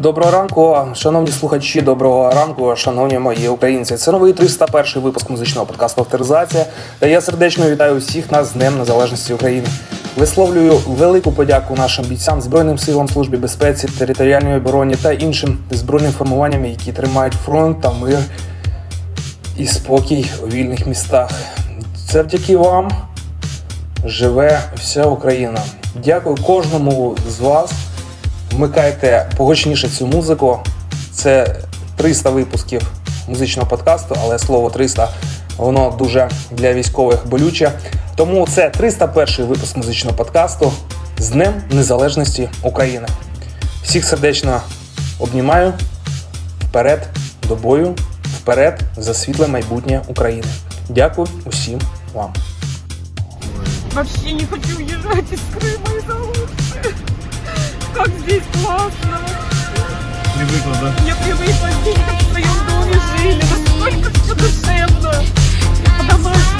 Доброго ранку, шановні слухачі, доброго ранку, шановні мої українці. Це новий 301 випуск музичного подкасту «Авторизація», Та я сердечно вітаю всіх нас з Днем Незалежності України. Висловлюю велику подяку нашим бійцям, Збройним силам службі безпеці, територіальної обороні та іншим збройним формуванням, які тримають фронт та мир і спокій у вільних містах. Це Завдяки вам живе вся Україна. Дякую кожному з вас. Вмикайте погучніше цю музику. Це 300 випусків музичного подкасту, але слово 300 воно дуже для військових болюче. Тому це 301 випуск музичного подкасту з Днем Незалежності України. Всіх сердечно обнімаю вперед до бою, вперед за світле майбутнє України. Дякую усім вам. Вообще не хочу уезжать из Крыма из-за. Как здесь классно. Привыкла, да? Я привыкла здесь, как в своем доме жили. Настолько все душевно. По-домашнему.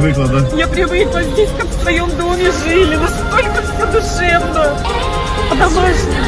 Привыкла, да? Я привыкла здесь, как в своем доме жили. Настолько все душевно. По-домашнему.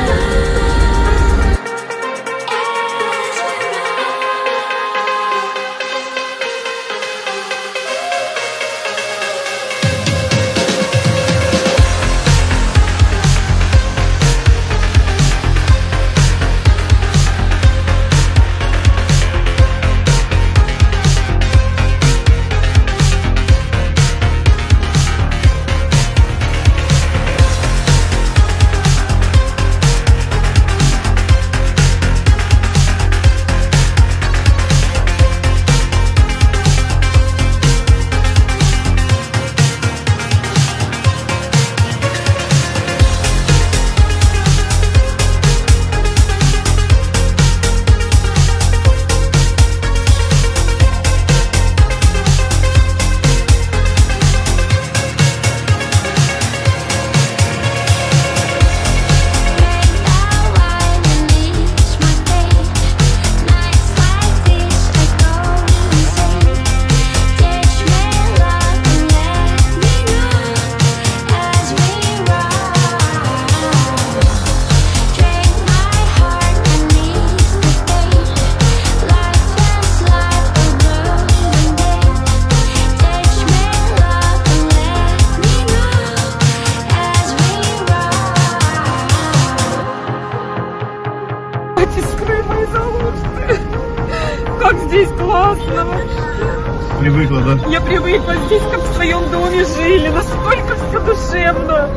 Я привыкла здесь, как в своем доме жили. Настолько все душевно.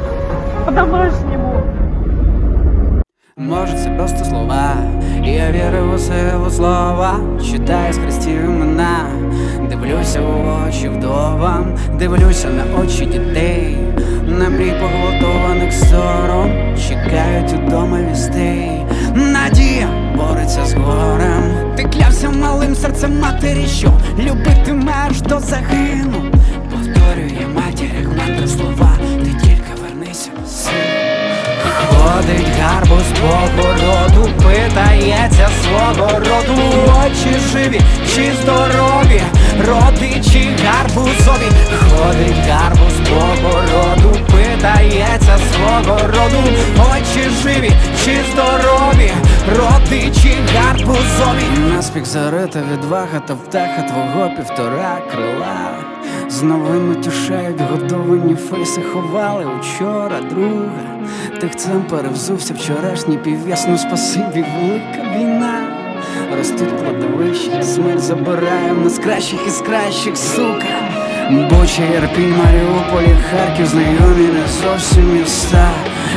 По-домашнему. Може, це просто слова, я вірив у силу слова, читаю схрестів імена, дивлюся у очі вдовам, дивлюся на очі дітей, на мрій поглотованих сором, чекають удома вістей. Надія бореться з горем. Ти клявся малим серцем матері, що любитиме аж до загину. Повторює матір, як мантри слова, ти тільки вернися, сину. Ходить гарбуз по городу, питається свого роду, очі живі чи здорові, родичі гарбузові, ходить гарбуз по городу, питається свого роду, очі живі чи здорові, родичі гарбузові. Наспіх зарита відвага та втеха твого півтора крила. З новими тюшеють годовані фейси ховали учора друга. Тихцем перевзувся вчорашній пів'ясну спасибі, велика війна. Ростуть кладовища, смерть забирає нас кращих із кращих, сука. Буча, Ірпінь, Маріуполі, Харків, знайомі не зовсім міста.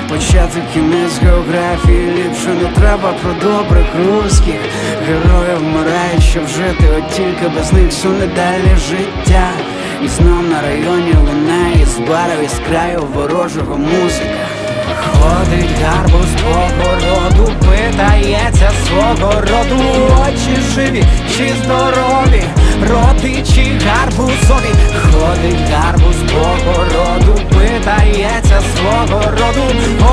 Почати кінець географії ліпше не треба про добрих русських Героїв вмирають, щоб жити, от тільки без них суне далі життя. І знов на районі лунає з барів із краю ворожого музика. Ходить гарбуз по городу, питається свого роду, очі живі, чи здорові, родичі гарбузові, ходить гарбуз по городу, питається свого роду,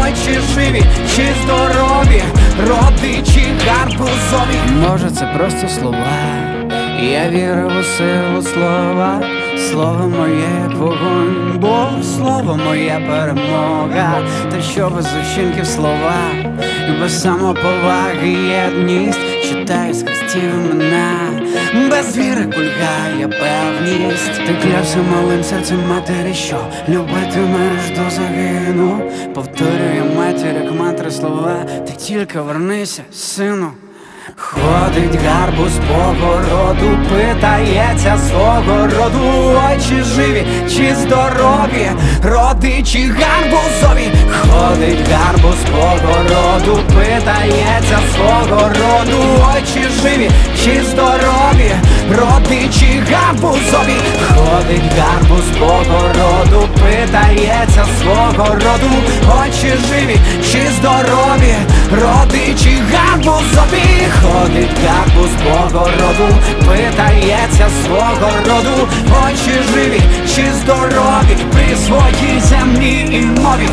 очі живі, чи здорові, родичі гарбузові. Може, це просто слова. Я вірив у силу слова, слово моє, як вогонь, бо слово моя перемога, та що без учинків слова, і без самоповаги єдність читаю з хрестів імена, без віри кульгає певність. Ти клявся малим серцем матері, що любитимеш до загину. Повторює матір, як мантри слова, ти тільки вернися, сину. Ходить гарбуз по городу, питається свого роду, очі живі чи здорові, родичі гарбузові, ходить гарбуз по городу, питається свого роду, очі живі чи здорові, родичі гарбузові, ходить гарбуз по городу, питається свого роду, очі живі чи здорові, родичі гарбузові. Ходить гарбуз по городу, питається свого роду, очі живі чи здорові при своїй землі і мові.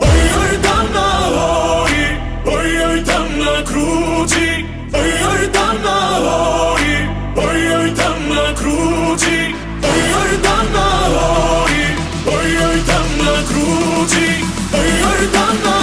Ой-ой там на горі, ой-ой там на круті, ой-ой там на горі, ой-ой там на круті, ой-ой там на горі, ой-ой там на круті, ой-ой там на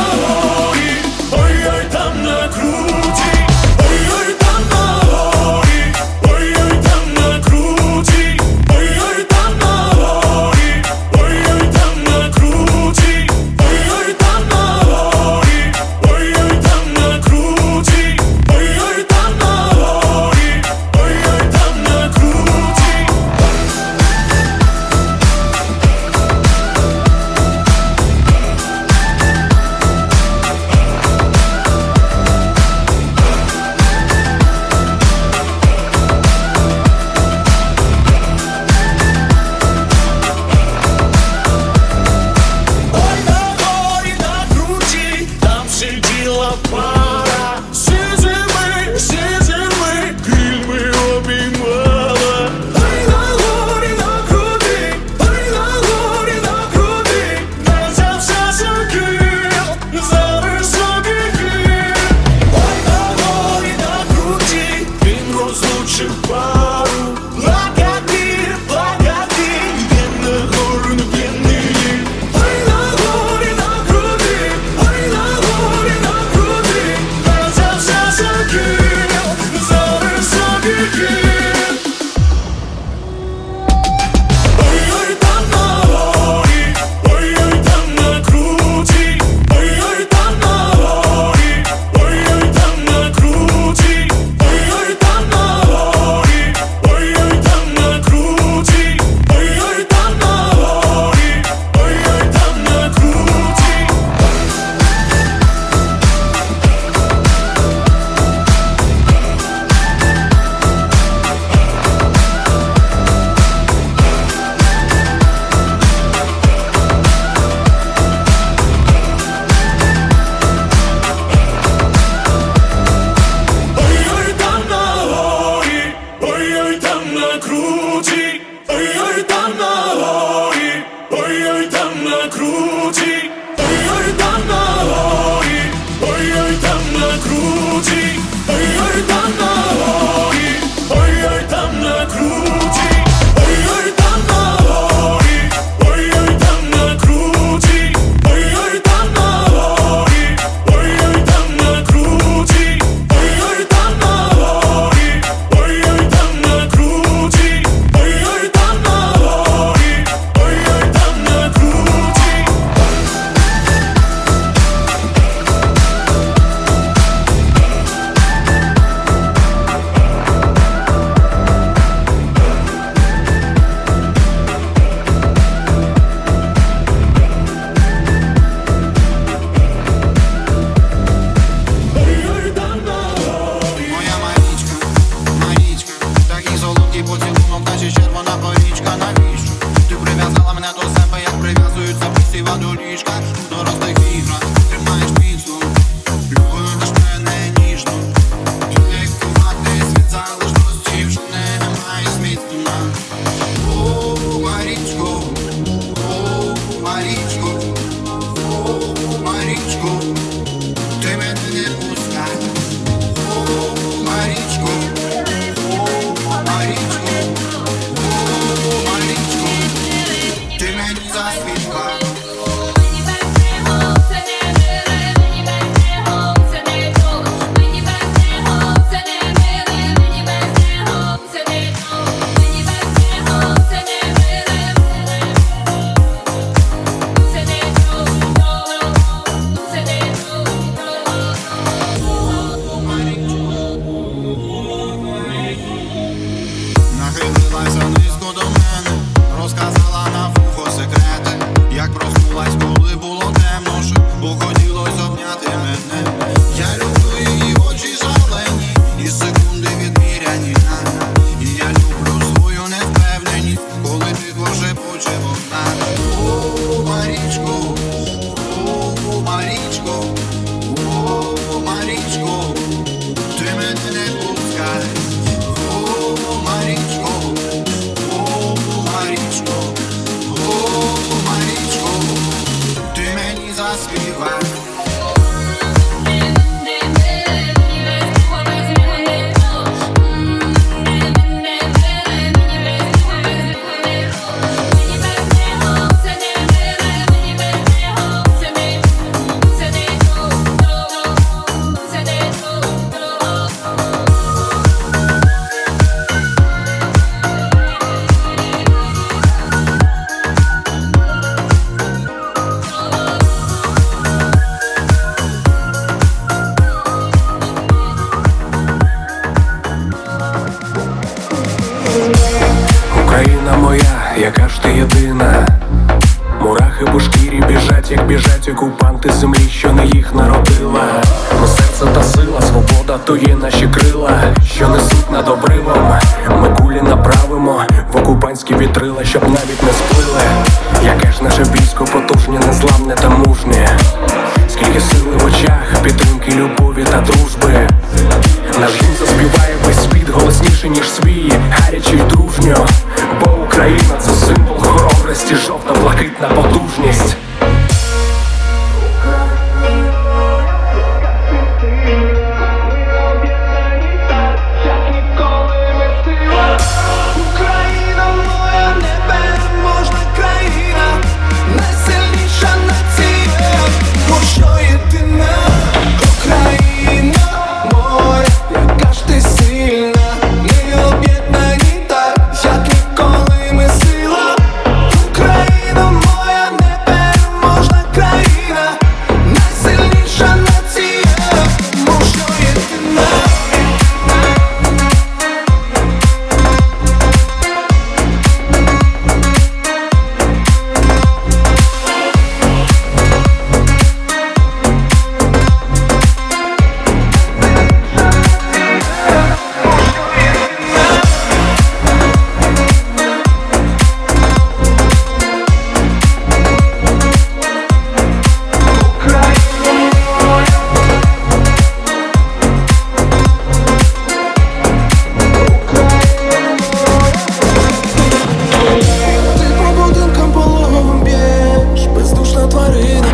людина,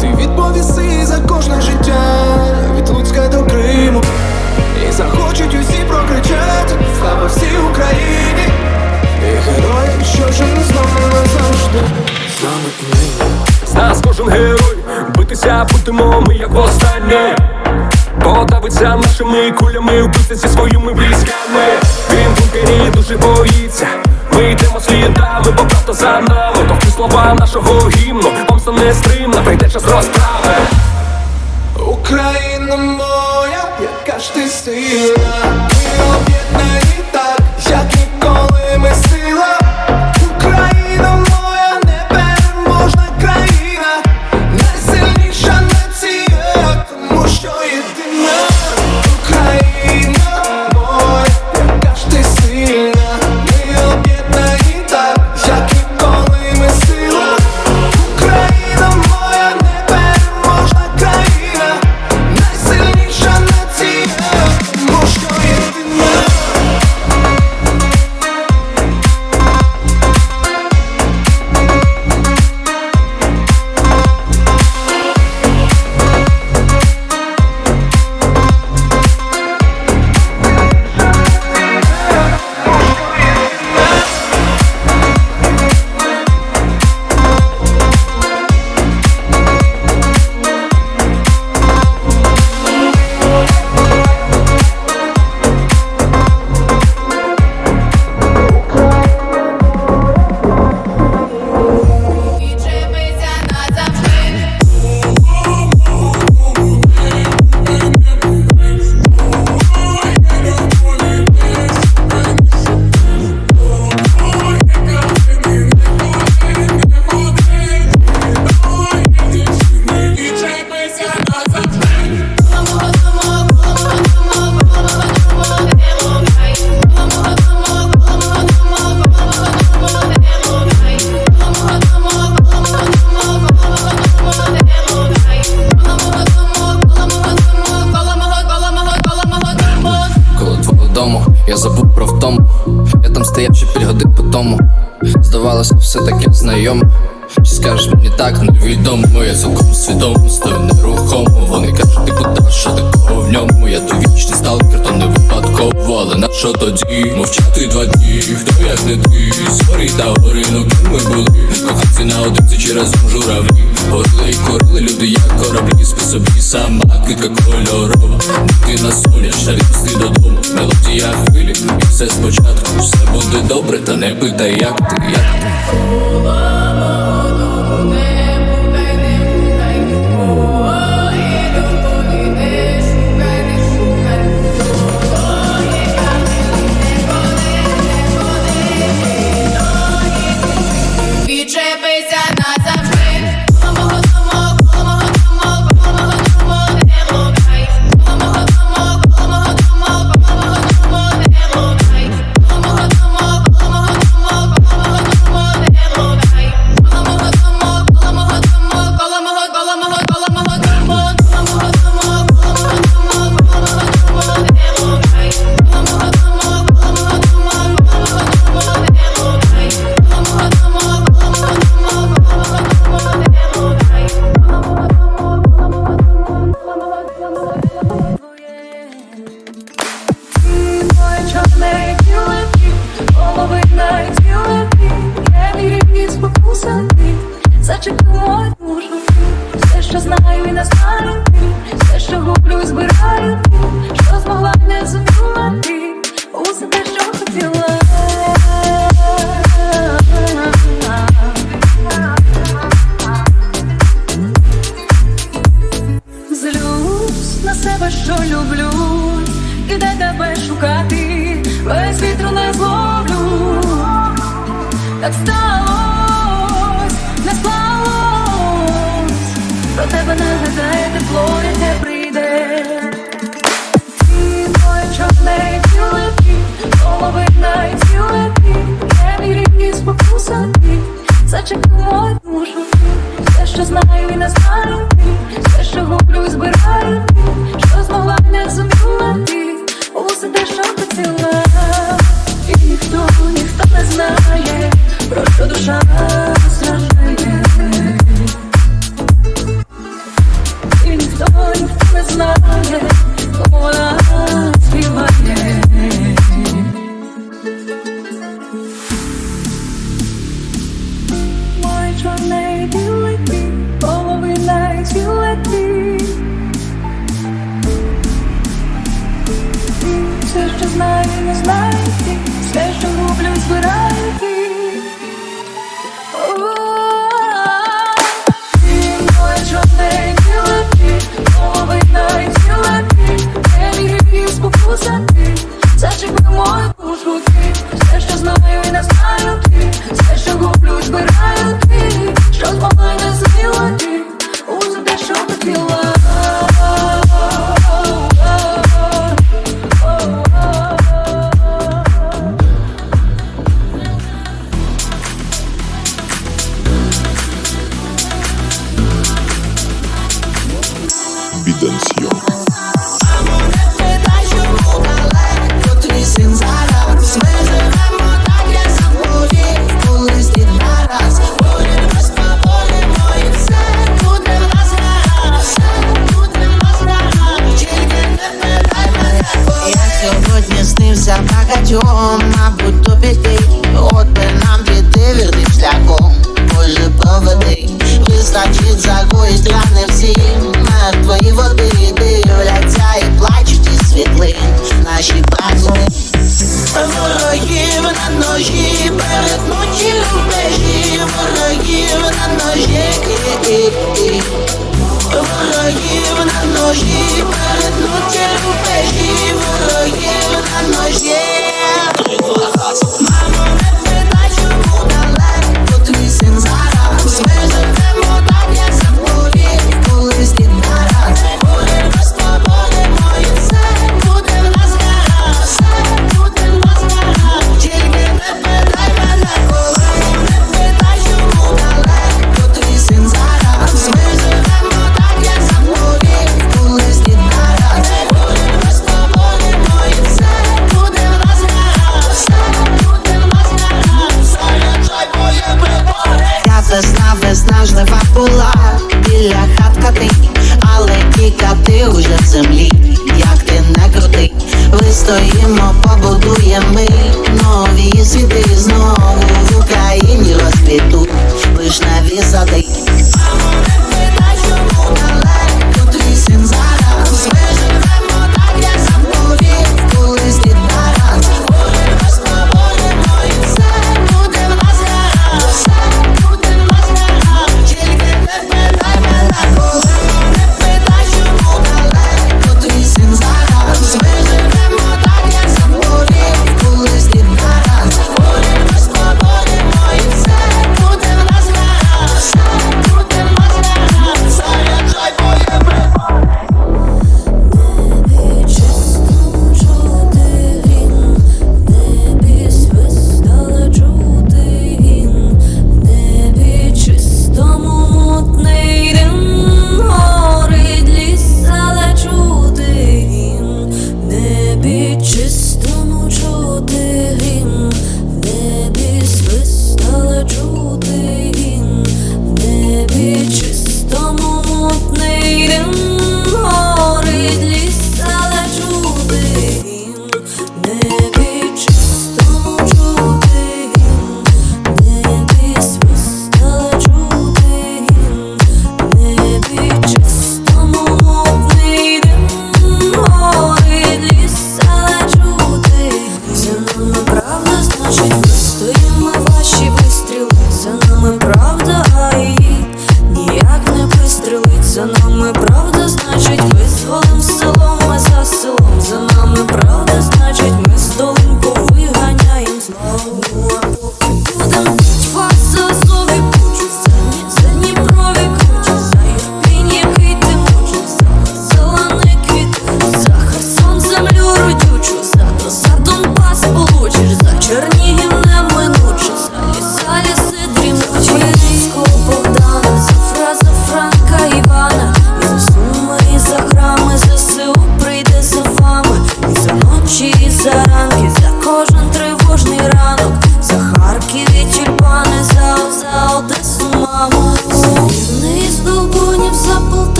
ти відповіси за кожне життя від Луцька до Криму, і захочуть усі прокричати слава всій Україні, і герої, що вже не знову назавжди Замикнення з нас кожен герой, битися будемо ми, як востаннє. Подавиться нашими кулями, вбивця зі своїми військами. Він бункері дуже боїться. Ми йдемо слідами, бо правда за нами Товки слова нашого гімну, помста не стримна, прийде час розправи. Україна моя, яка ж ти сильна, ми об'єднані так, як і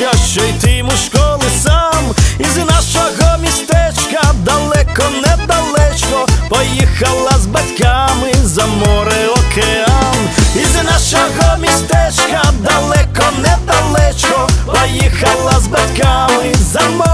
доведеться ще йтиму школи сам. Із нашого містечка далеко недалечко поїхала з батьками за море океан. Із нашого містечка далеко недалечко поїхала з батьками за море.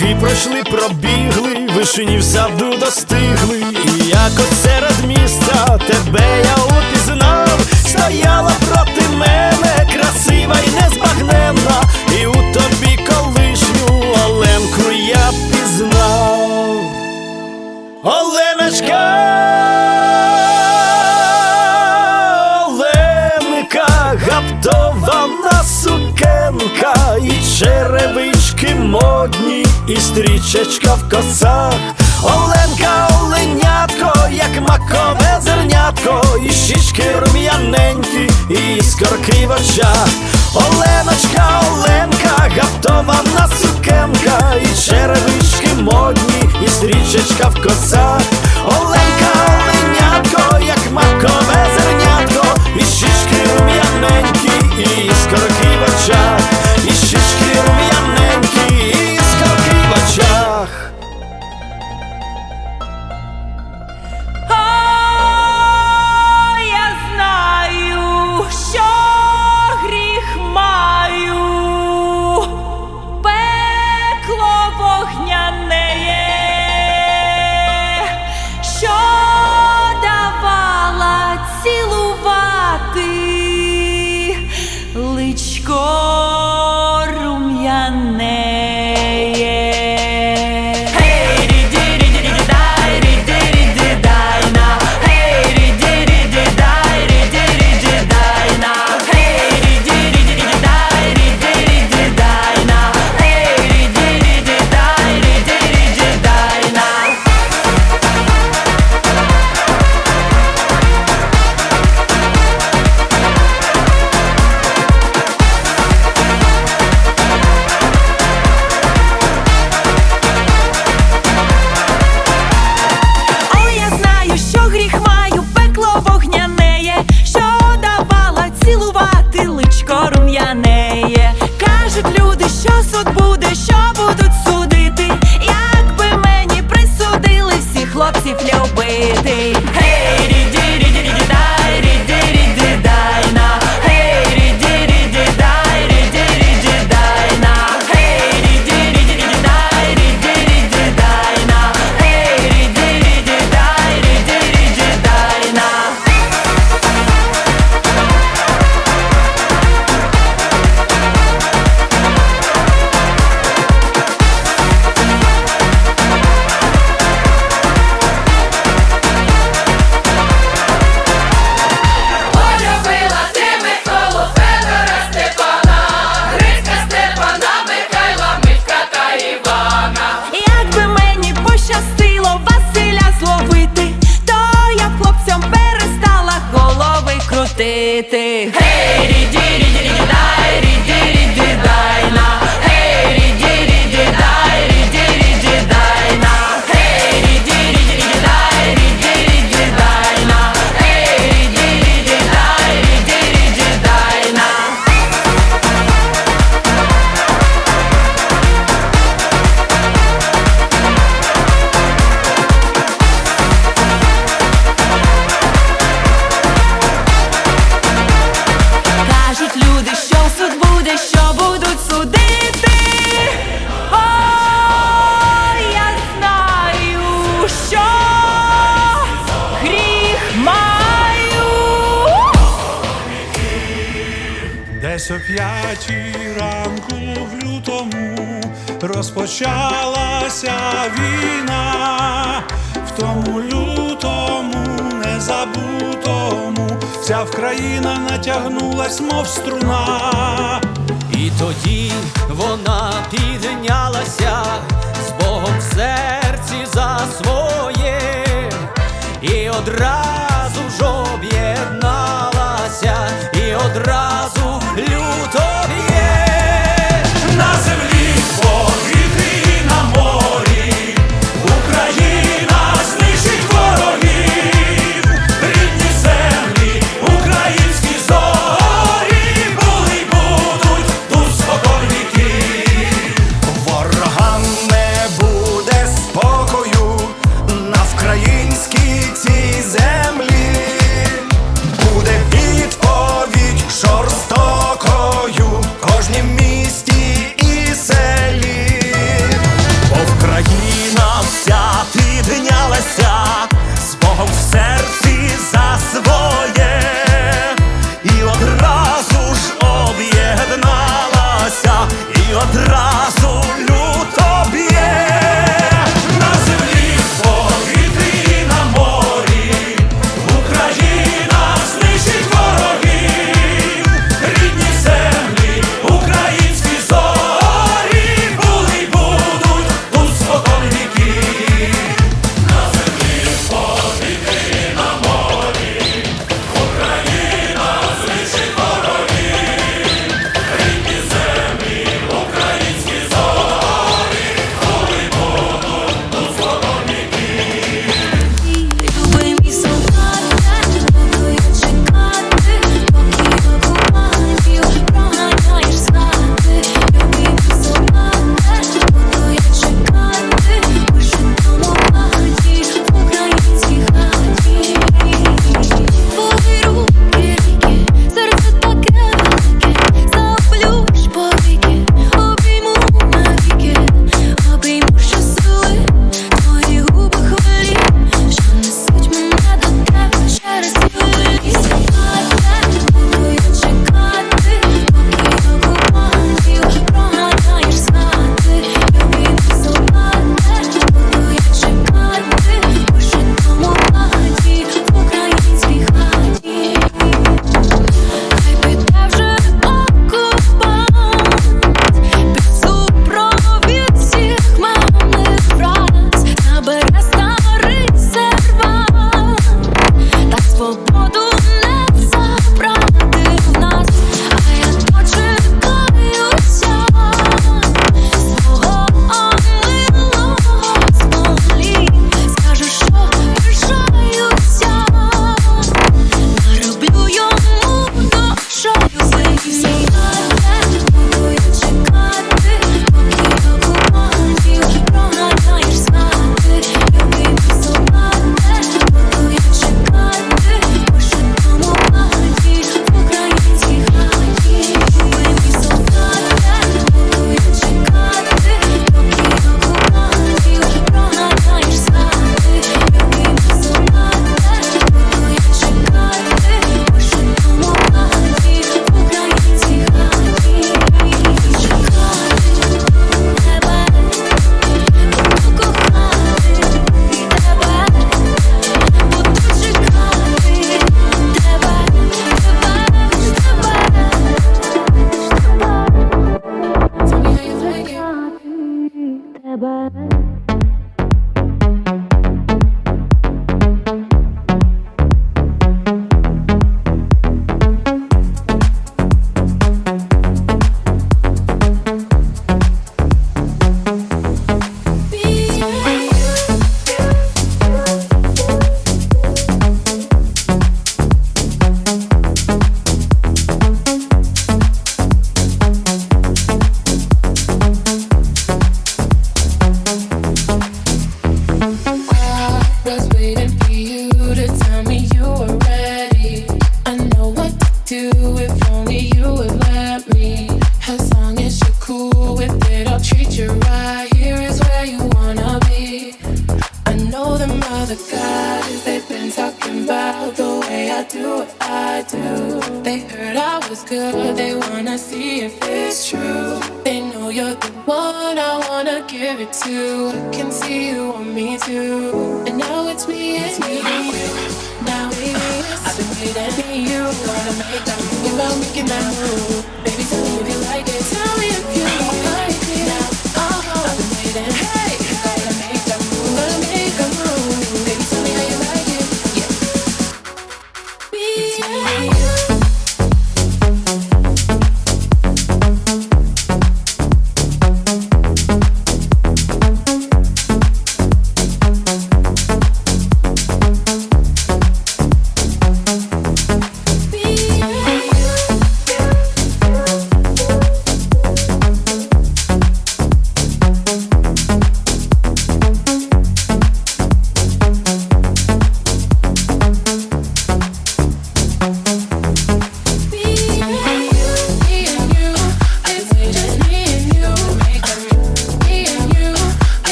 Роки пройшли, пробігли, вишені в саду достигли, І як от серед міста тебе я упізнав, стояла. і стрічечка в косах, Оленка, оленятко, як макове зернятко, і щічки рум'яненькі, і іскорки в очах, Оленочка, Оленка, гаптована сукенка, і черевички модні, і стрічечка в косах, Оленка, оленятко, як макове зернятко, і щічки рум'яненькі, і іскорки в очах.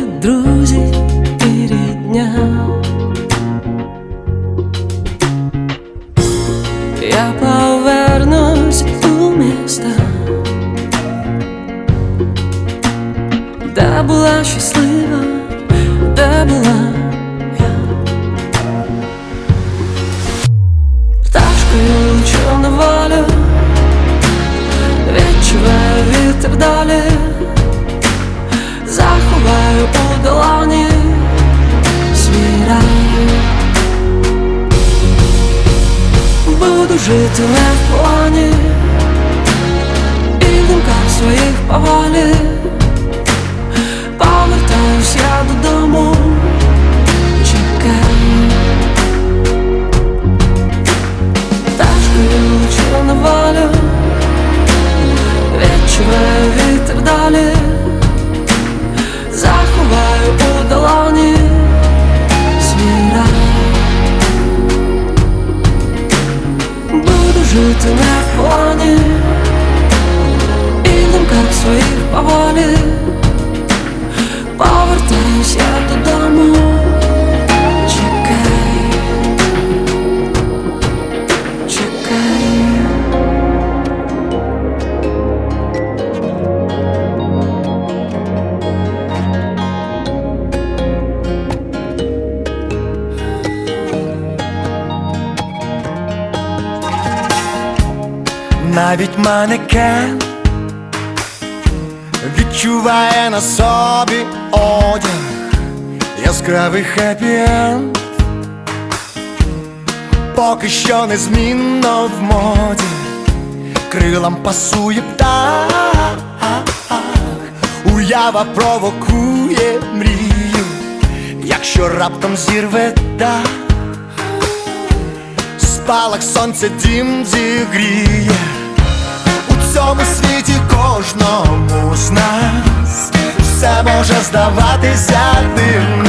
Мої це дім зігріє. У цьому світі кожному з нас. Все може здаватися дивним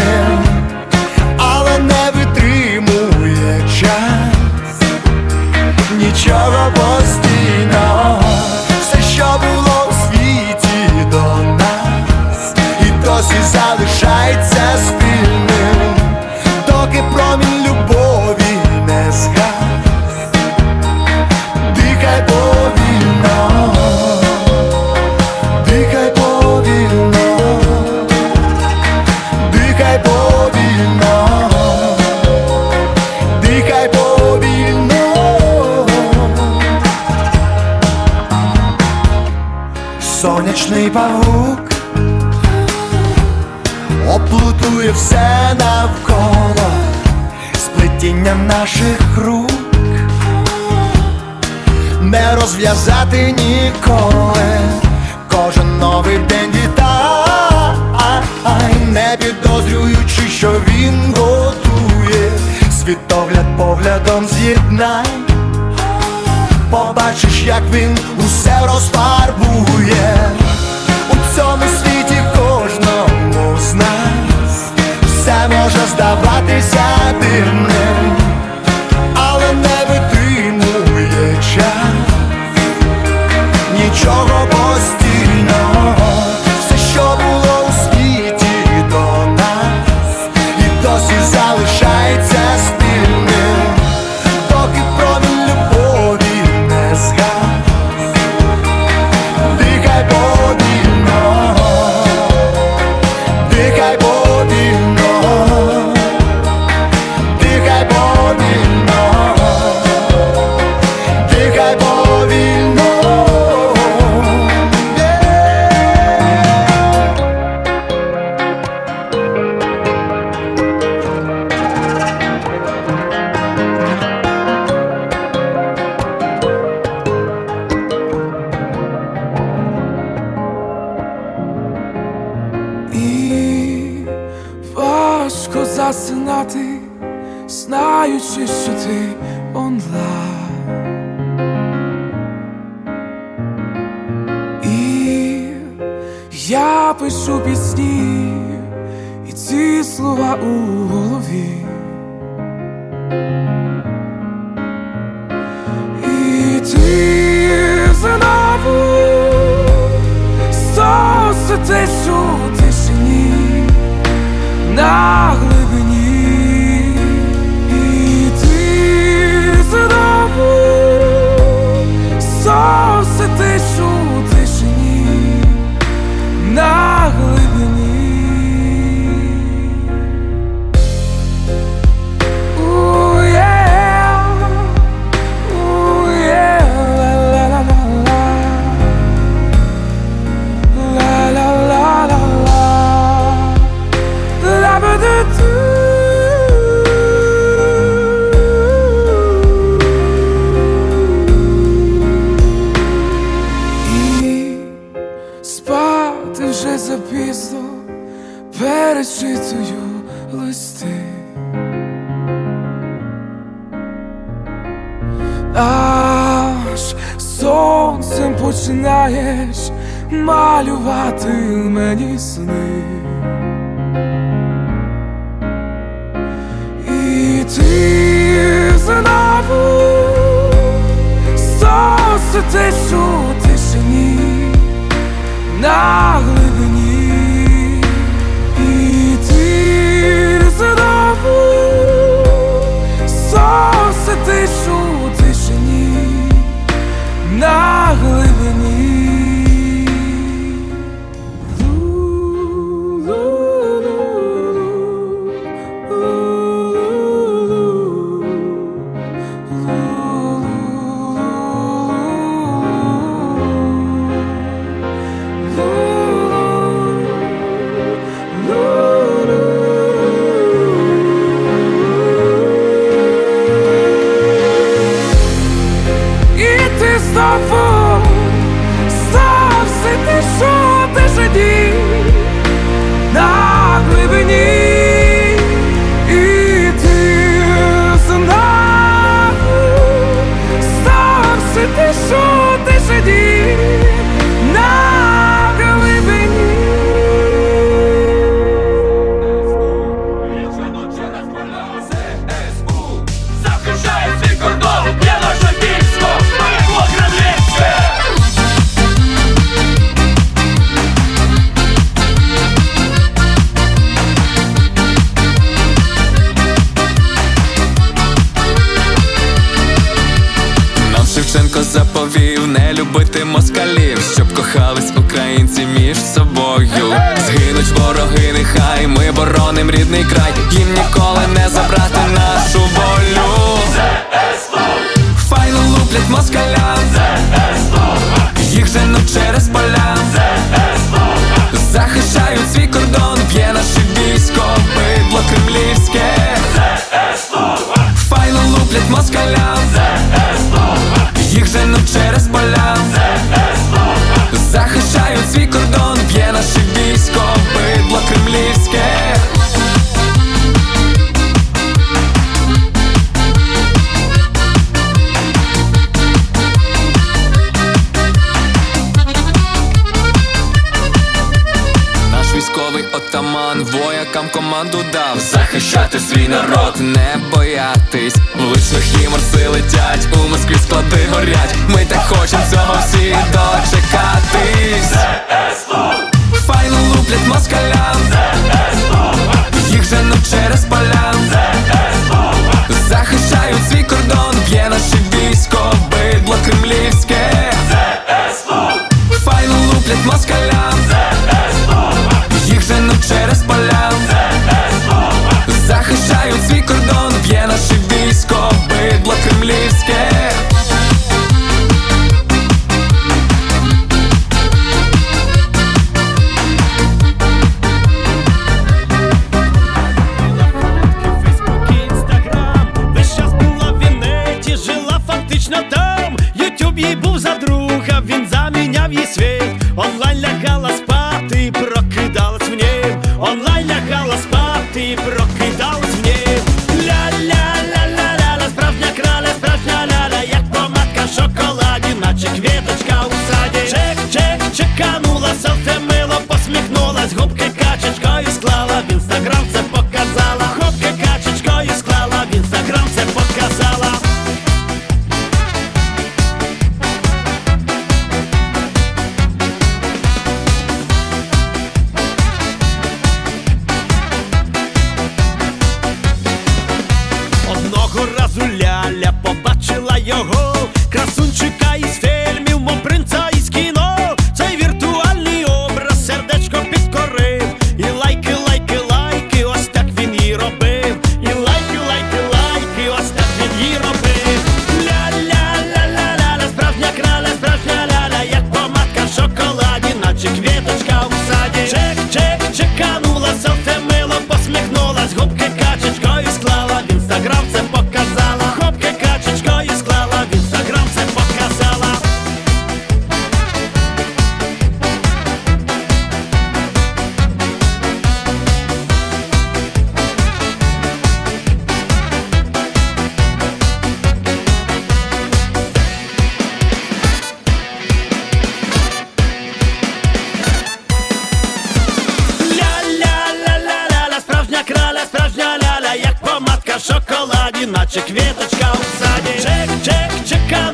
gioco свій народ, не боятись, Вуличних і морси летять, у Москві склади горять, ми так хочемо цього. шоколаді, наче квіточка у саді. Чек, чек, чека.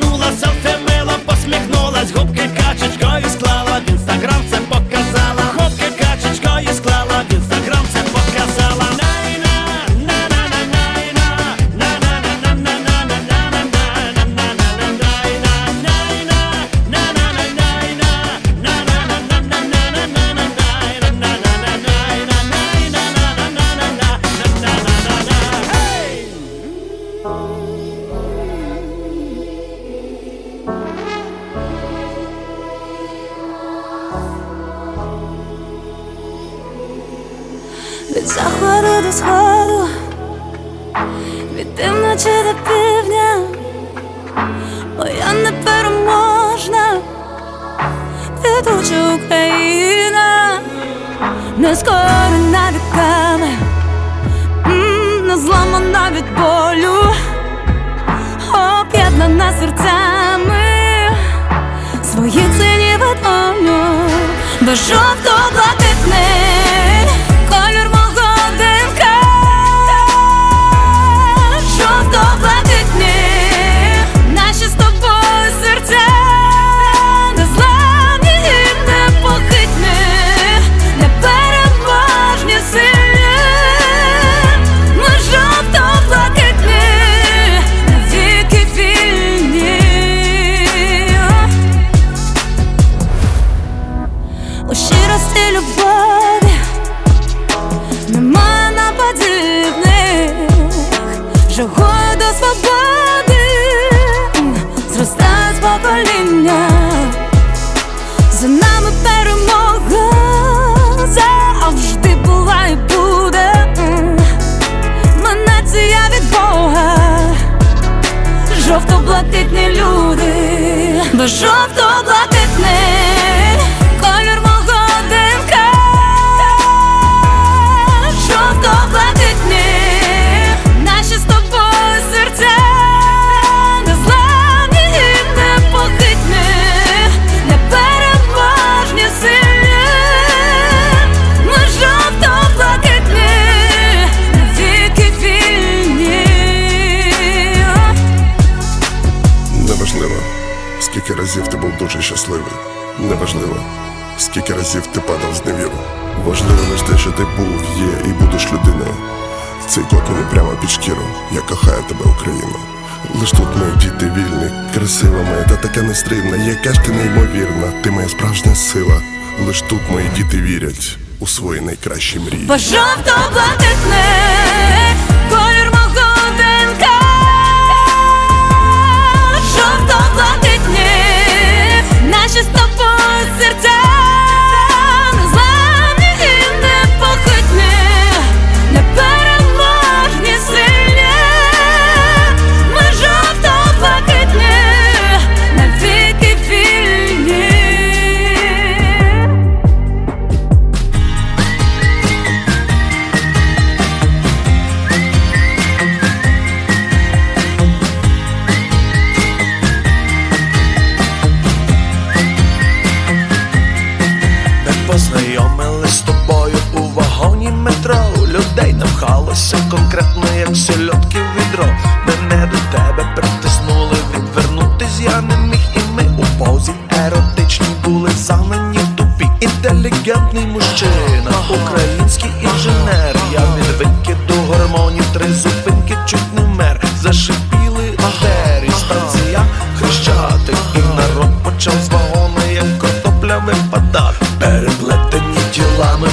Навхалося конкретно, як сельодки в відро. Мене до тебе притиснули, відвернутись я не міг І ми у позі еротичній були загнані в тупі. Інтелігентний мужчина, український інженер. Я від викиду гормонів три зупинки чуть не вмер. Зашипіли артерії, станція хрещатик І народ почав з вагона, як картопля випадати. Переплетені тілами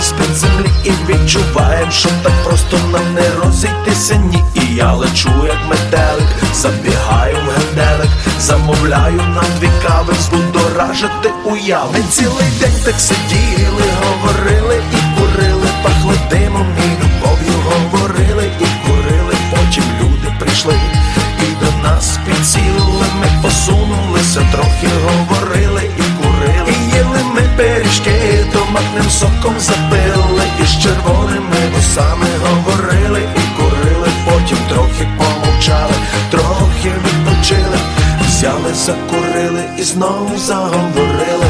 з-під землі І відчуваєм, що так просто нам не розійтися ні. І я лечу, як метелик, забігаю в генделик Замовляю на дві кави, збудоражити уяви Ми цілий день так сиділи, говорили і курили Пахли димом і любов'ю говорили і курили. Потім люди прийшли і до нас підсіли Ми посунулися, трохи говорили і курили. І їли ми пиріжки, томатним соком запили з червоними вусами говорили і курили Потім трохи помовчали, трохи відпочили Взяли, закурили і знову заговорили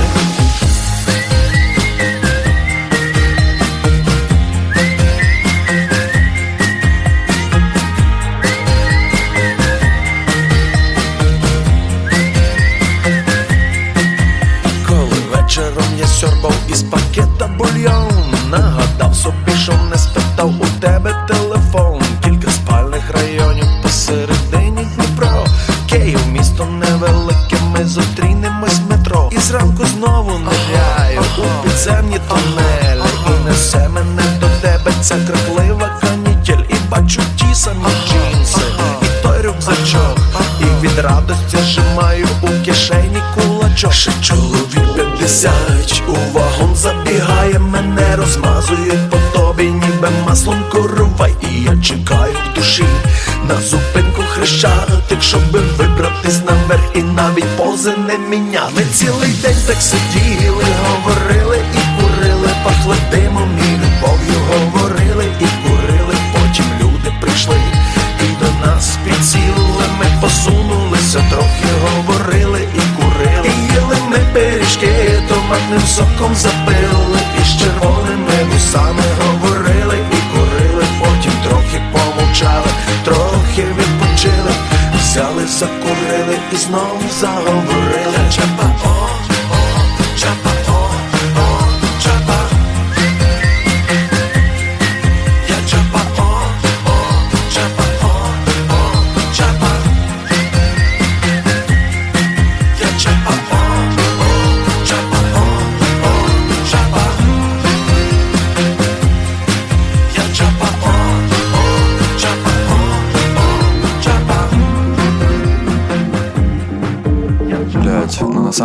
Ще чоловік 50 у вагон забігає, мене розмазують по тобі, ніби маслом коровай. І я чекаю в душі на зупинку хрещатик, щоби вибратись наверх і навіть пози не міняли. Цілий день так сиділи, говорили і курили, пахли димом томатним соком запили, і з червоними вусами говорили і курили, потім трохи помовчали, трохи відпочили, взяли, закурили і знову заговорили. Чапа,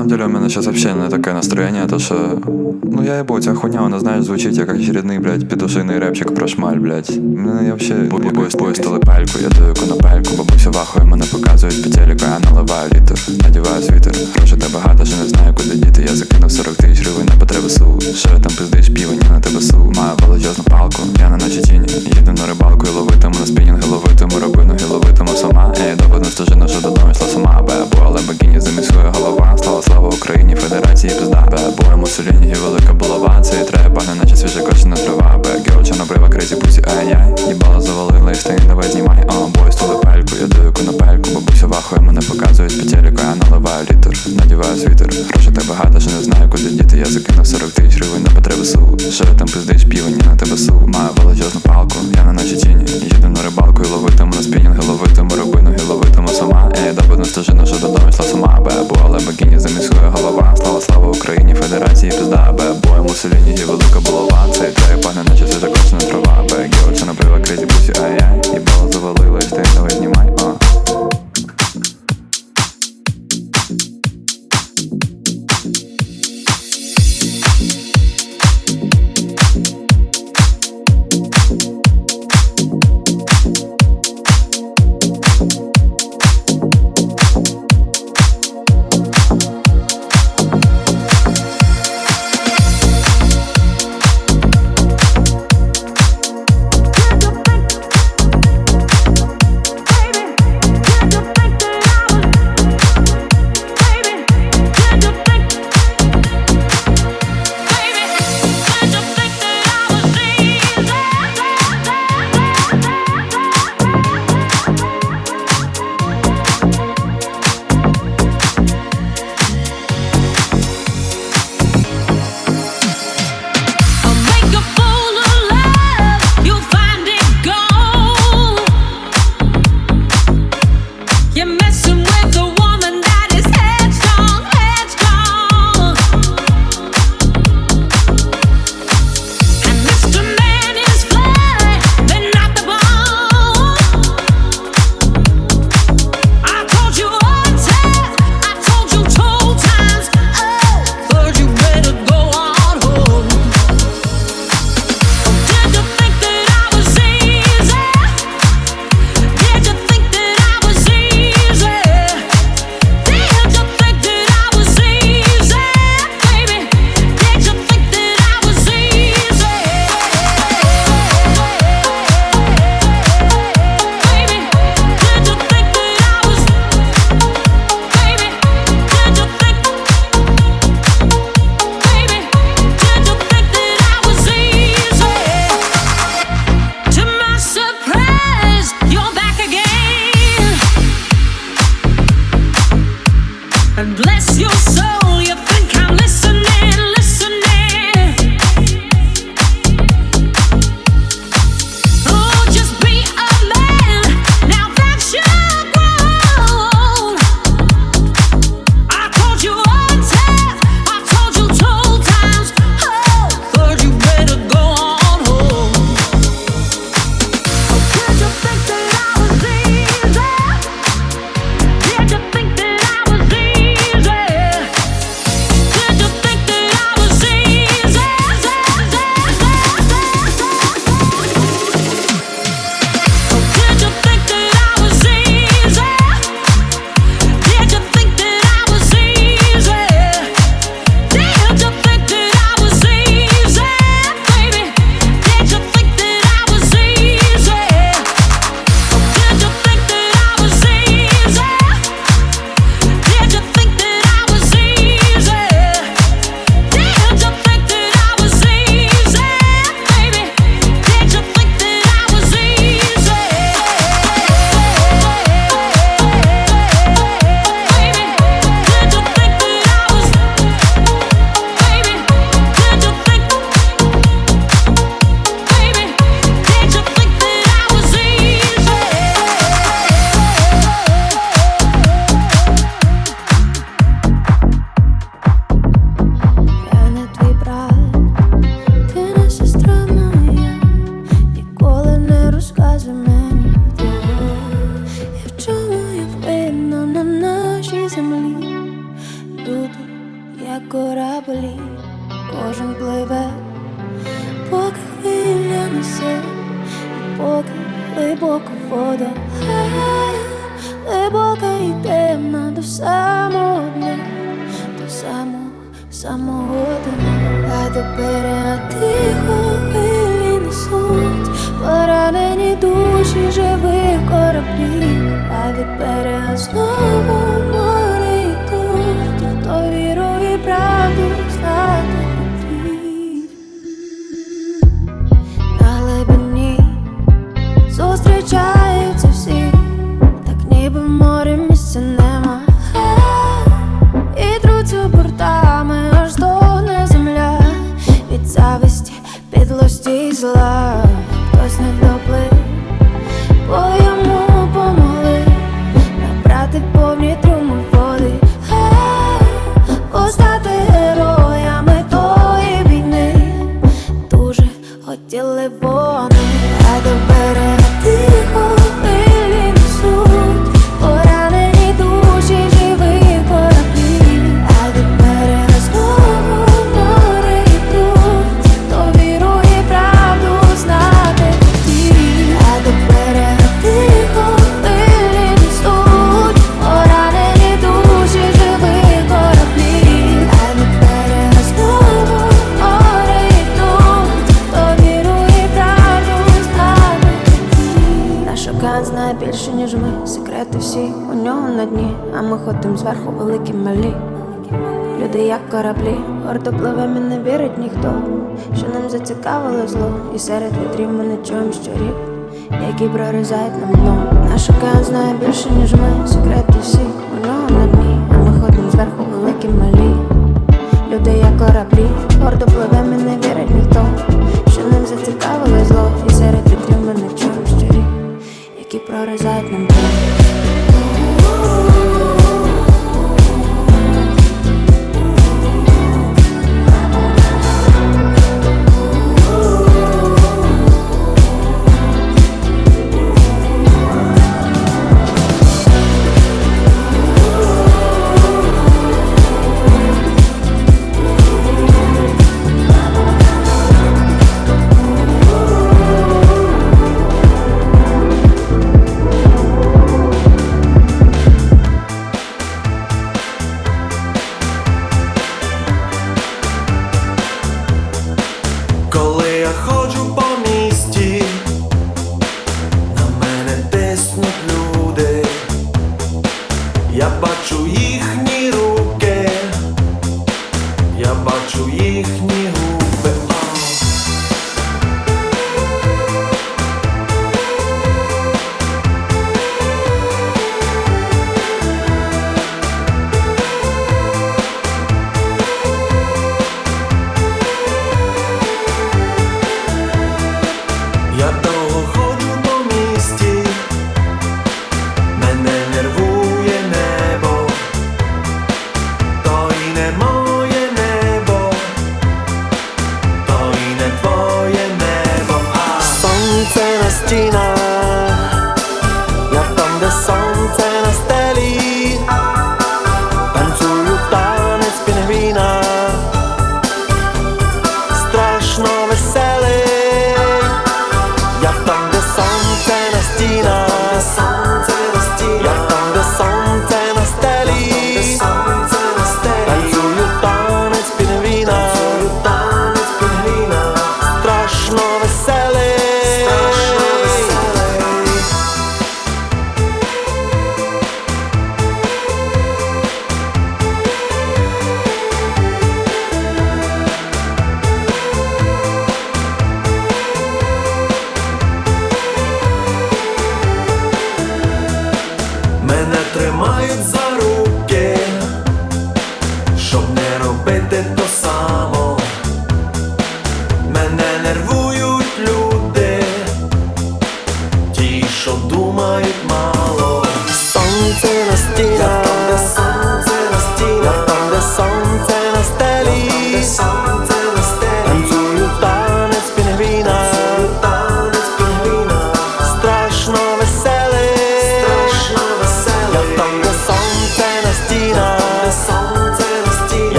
самом деле у меня сейчас вообще не такое настроение, то что... Ну я ебу, ця хуйня, вона, знаєш, звучить як очередний, блядь, петушиний репчик про шмаль, блядь. Мене я вообще поїзд, поїзд телепельку, я даю конопельку, бабуся вахує, мене показують по телеку, я наливаю літр, надіваю світер. Грошей та багато, що не знаю, куди діти. Я закинув 40 тисяч гривень на потреби СУ. Що я там пиздиш, півені на тебе су. Маю величезну палку, я не наче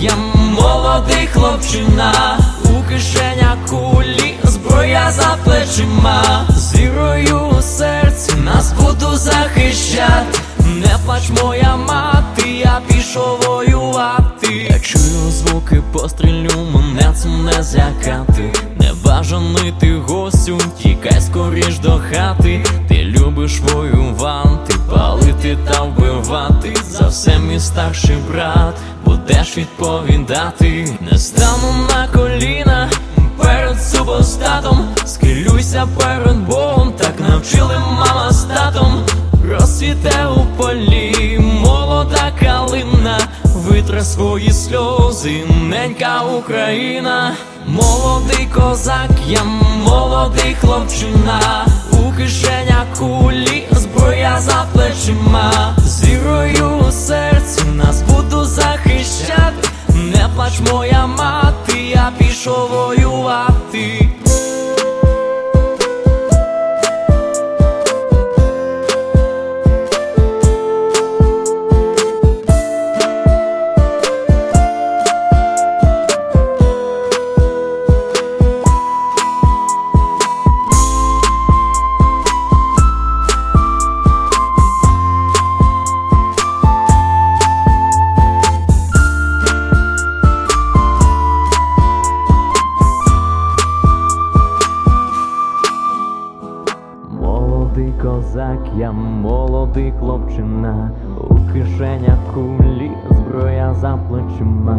я молодий хлопчина, у кишеня кулі, зброя за плечима, Зірою вірою у серці нас буду захищати, не плач моя мати, я пішов воювати. Я чую звуки, пострілю, мене цим не злякати. Небажаний ти гостю, тікай скоріш до хати, ти любиш воювати, палити та вбивати, за все старший брат будеш відповідати, не стану на коліна перед супостатом, схилюйся перед Богом, так навчили мама з татом, розцвіте у полі, молода калина, витре свої сльози, ненька Україна, молодий козак, я молодий хлопчина, у кишеня кулі, зброя за плечима, зірою вірою усе нас буду захищати, не плач моя мати, я пішов воювати. Я молодий хлопчина, у кишенях кулі зброя за плечима.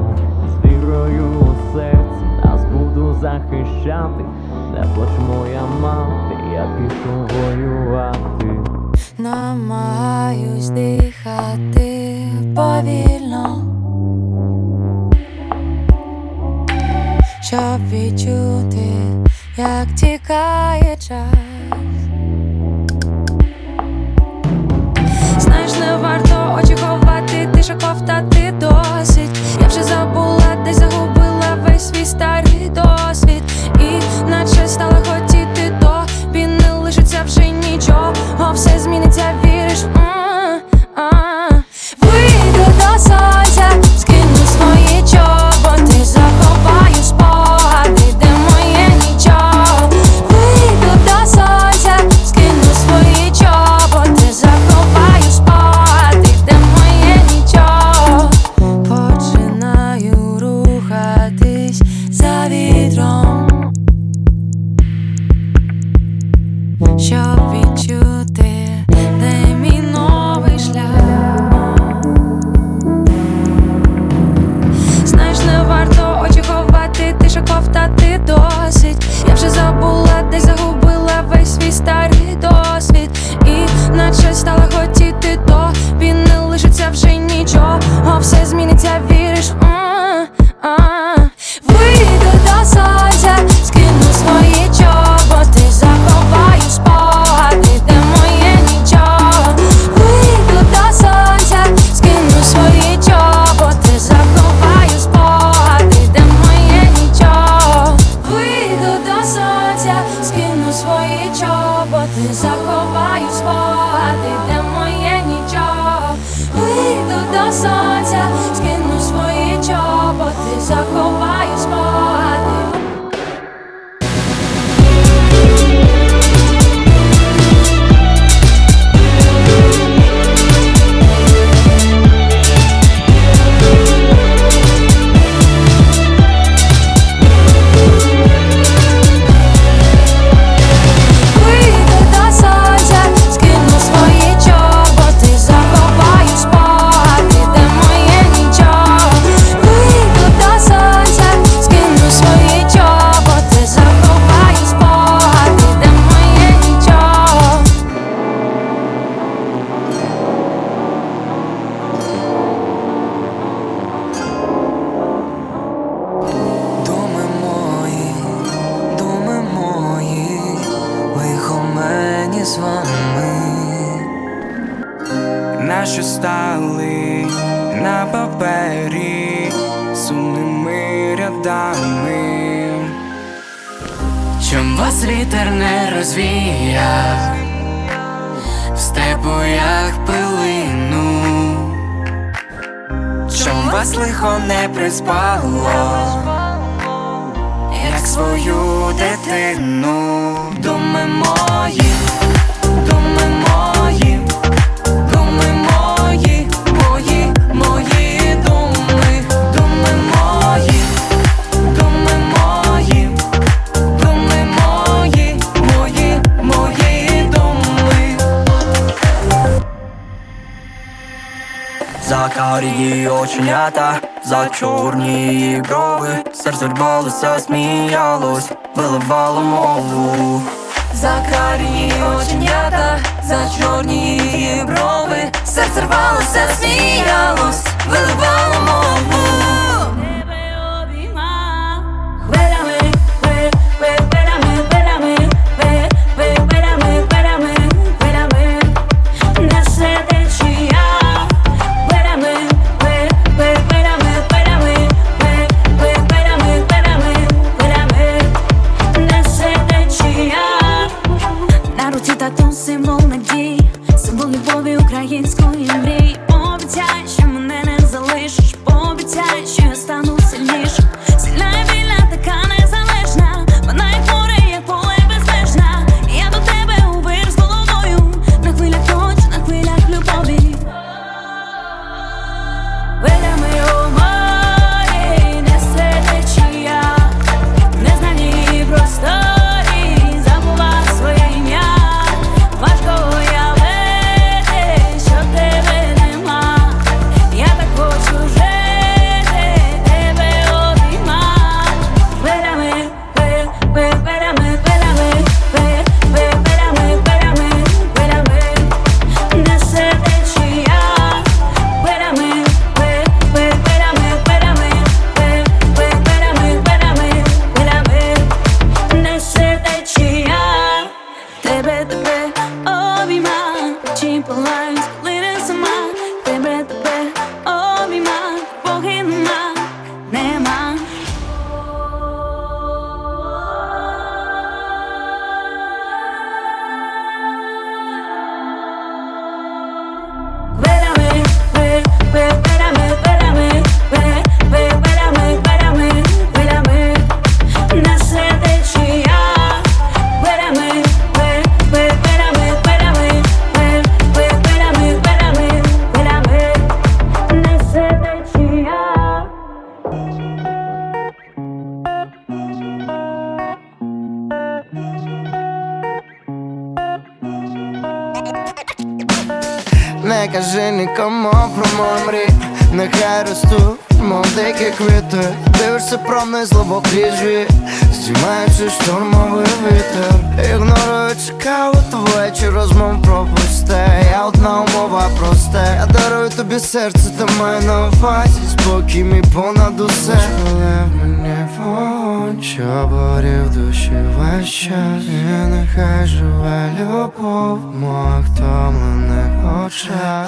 серце та має на увазі Спокій мій понад усе. Але мене вогонь, що борів душі весь час. І нехай живе любов, моїх втомлених очах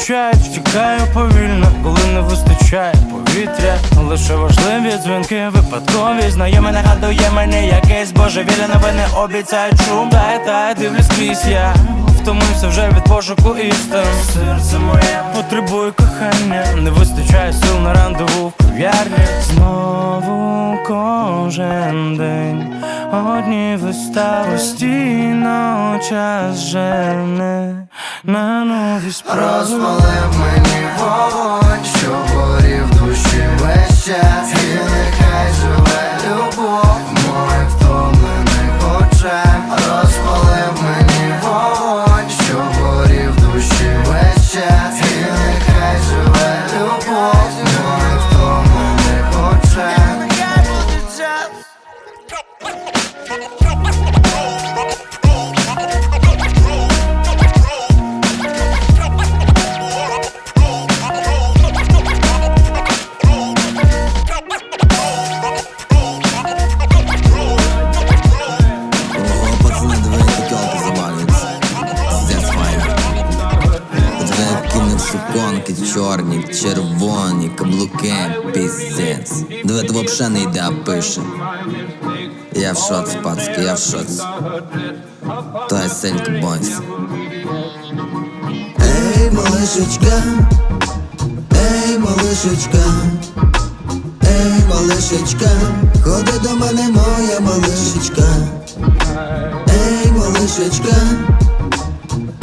вистачає, втікаю повільно, коли не вистачає повітря. Лише важливі дзвінки, випадкові. Знайомі нагадує мені якесь божевілля новини обіцяють. Шум Та та дивлюсь крізь я Втомився вже від пошуку істин. Серце моє потребує кохання, не вистачає сил на рандеву в кров'ярні Знову кожен день. Одні вистави, постійно час жене на нові справи. Розпалив мені вогонь, що горів душі. Весь час І нехай живе любов. Дует вообще не йде, а пише Я в шоці, пацки, я в шоці То є Сельк Бойс Ей, малышечка, ей, малышечка, ей, малышечка, ходи до мене, моя малышечка, ей, малышечка,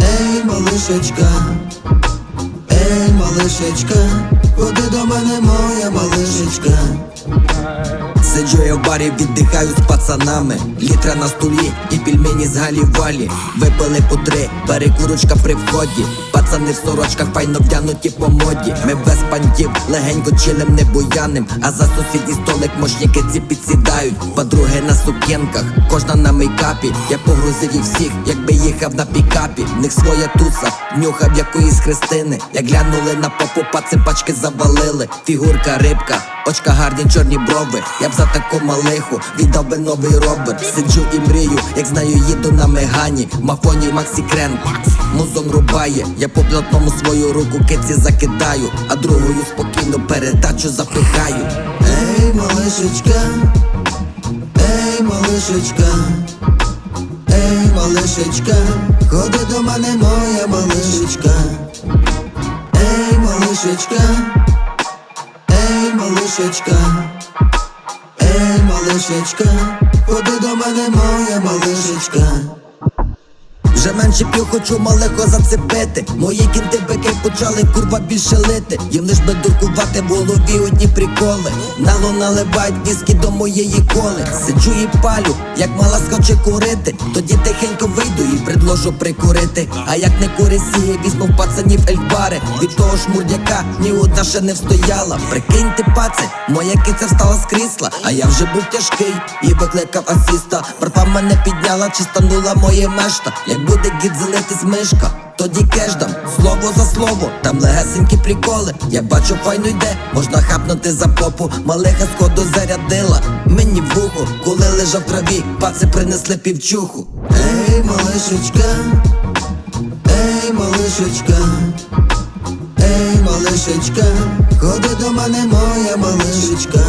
ей, малышечка, ей, малышечка, Барі, віддихаю з пацанами. Літра на столі і пельмені з галівалі. Випили по три, перекурочка при вході. Пацани в сорочках файно вдянуті по моді. Ми без пантів, легенько чилим не буяним. А за сусідній столик мощники ці підсідають. Подруги на сукенках, кожна на мейкапі. Я погрузив їх всіх, якби їхав на пікапі. В них своя туса, нюхав якоїсь хрестини Як глянули на попу, паци пачки завалили. Фігурка, рибка, очка гарні чорні брови Я б за таку малиху віддав би новий робер Сиджу і мрію, як знаю, їду на мегані Мафоні Максі Крен Музон рубає, я по плотному свою руку киці закидаю, а другою спокійно передачу запихаю Ей, малышечка, ей, малышечка, ей, малышечка, ходи до мене, моя малышечка, ей, малышечка, malešečka E, eh, malešečka Ode do mene moja oh, malešečka Вже менше п'ю, хочу малехо зацепити. Мої кінти бики почали курва більше лити. Їм лиш би дуркувати в голові одні приколи. Нало наливають віскі до моєї коли. Сиджу і палю, як мала схоче курити. Тоді тихенько вийду і предложу прикурити. А як не курисіє, візьму в пацанів ельбари Від того шмурдяка ні одна ще не встояла. Прикиньте, паци, моя киця встала з крісла. А я вже був тяжкий і викликав асіста. Братва мене підняла, чи станула моє мешта буде гід залитись мишка тоді кеждам, слово за слово, там легесенькі приколи. Я бачу, файно йде, можна хапнути за попу, малеха сходу зарядила. Мені в вухо, коли лежав в траві, паци принесли півчуху. Ей, малышечка, ей, малышечка, ей, малышечка, ходи до мене, моя малышечка,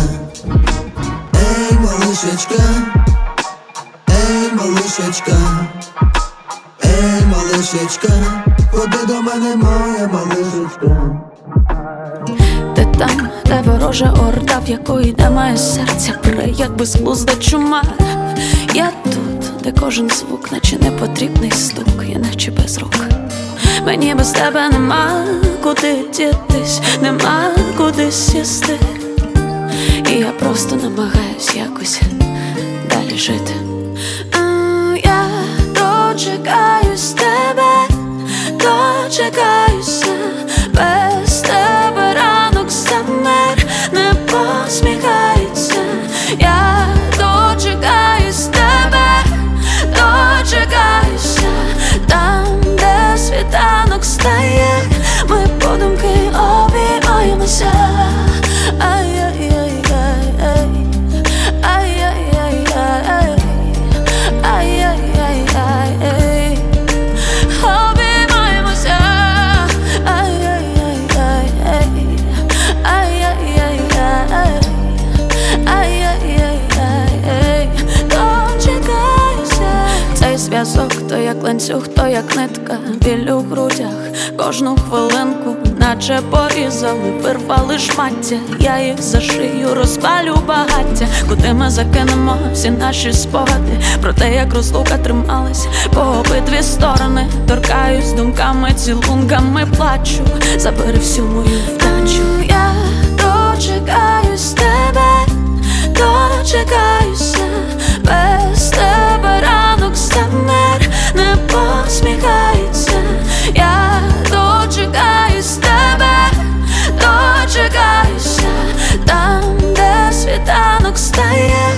ей, малышечка, ей, малышечка, ей, малышечка, ходи до мене, моя малышечка. Ти там, де ворожа орда, в якої немає серця, пре, як безглузда чума. Я тут, де кожен звук, наче непотрібний стук, я наче без рук. Мені без тебе нема куди дітись, нема куди сісти. І я просто намагаюсь якось далі жити. Дочекаюсь тебе, дочекаюся, без тебе ранок замер, не посміхається. Я дочекаюсь тебе, дочекаюся, там, де світанок стає, ми подумки обіймаємося. Ланцюг, то як нитка, біль у грудях, кожну хвилинку, наче порізали, вирвали шмаття, я їх за шию розпалю багаття, куди ми закинемо всі наші спогади, про те, як розлука трималась по обидві сторони, торкаюсь думками, цілунками плачу, забери всю мою вдачу. Я дочекаюсь світанок стає,